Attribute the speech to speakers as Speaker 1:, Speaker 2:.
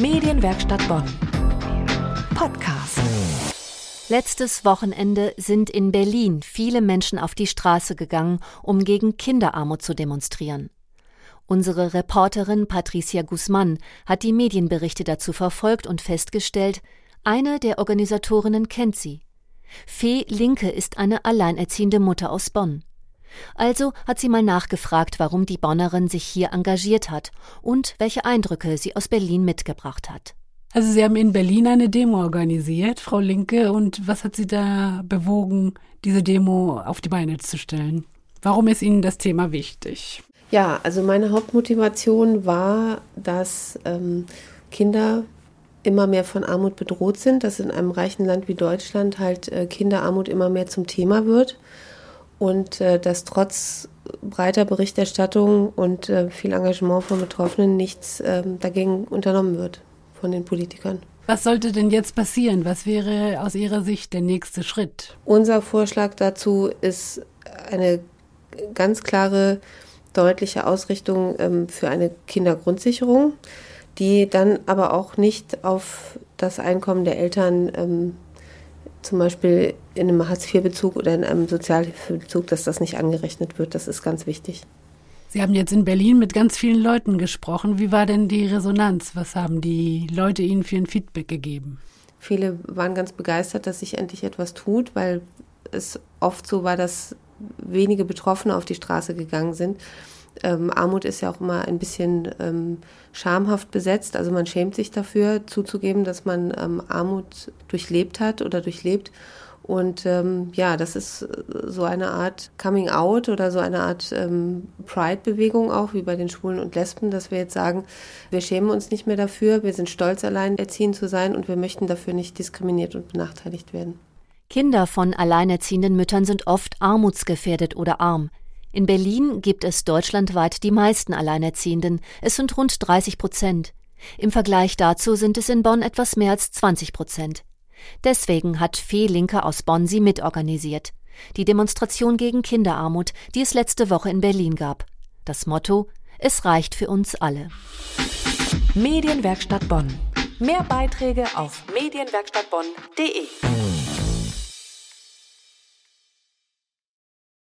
Speaker 1: Medienwerkstatt Bonn. Podcast.
Speaker 2: Letztes Wochenende sind in Berlin viele Menschen auf die Straße gegangen, um gegen Kinderarmut zu demonstrieren. Unsere Reporterin Patricia Guzman hat die Medienberichte dazu verfolgt und festgestellt, eine der Organisatorinnen kennt sie. Fee Linke ist eine alleinerziehende Mutter aus Bonn. Also hat sie mal nachgefragt, warum die Bonnerin sich hier engagiert hat und welche Eindrücke sie aus Berlin mitgebracht hat.
Speaker 3: Also Sie haben in Berlin eine Demo organisiert, Frau Linke, und was hat Sie da bewogen, diese Demo auf die Beine zu stellen? Warum ist Ihnen das Thema wichtig?
Speaker 4: Ja, also meine Hauptmotivation war, dass ähm, Kinder immer mehr von Armut bedroht sind, dass in einem reichen Land wie Deutschland halt äh, Kinderarmut immer mehr zum Thema wird und äh, dass trotz breiter Berichterstattung und äh, viel Engagement von Betroffenen nichts äh, dagegen unternommen wird von den Politikern.
Speaker 3: Was sollte denn jetzt passieren? Was wäre aus Ihrer Sicht der nächste Schritt?
Speaker 4: Unser Vorschlag dazu ist eine ganz klare, deutliche Ausrichtung ähm, für eine Kindergrundsicherung, die dann aber auch nicht auf das Einkommen der Eltern ähm, zum Beispiel in einem Hartz-IV-Bezug oder in einem Sozialhilfebezug, dass das nicht angerechnet wird. Das ist ganz wichtig.
Speaker 3: Sie haben jetzt in Berlin mit ganz vielen Leuten gesprochen. Wie war denn die Resonanz? Was haben die Leute Ihnen für ein Feedback gegeben?
Speaker 4: Viele waren ganz begeistert, dass sich endlich etwas tut, weil es oft so war, dass wenige Betroffene auf die Straße gegangen sind ähm, Armut ist ja auch immer ein bisschen ähm, schamhaft besetzt. Also man schämt sich dafür zuzugeben, dass man ähm, Armut durchlebt hat oder durchlebt. Und ähm, ja, das ist so eine Art Coming Out oder so eine Art ähm, Pride-Bewegung auch, wie bei den Schwulen und Lesben, dass wir jetzt sagen, wir schämen uns nicht mehr dafür, wir sind stolz, alleinerziehend zu sein und wir möchten dafür nicht diskriminiert und benachteiligt werden.
Speaker 2: Kinder von alleinerziehenden Müttern sind oft armutsgefährdet oder arm. In Berlin gibt es deutschlandweit die meisten Alleinerziehenden. Es sind rund 30 Prozent. Im Vergleich dazu sind es in Bonn etwas mehr als 20 Prozent. Deswegen hat Fee Linke aus Bonn sie mitorganisiert. Die Demonstration gegen Kinderarmut, die es letzte Woche in Berlin gab. Das Motto: Es reicht für uns alle.
Speaker 1: Medienwerkstatt Bonn. Mehr Beiträge auf medienwerkstattbonn.de.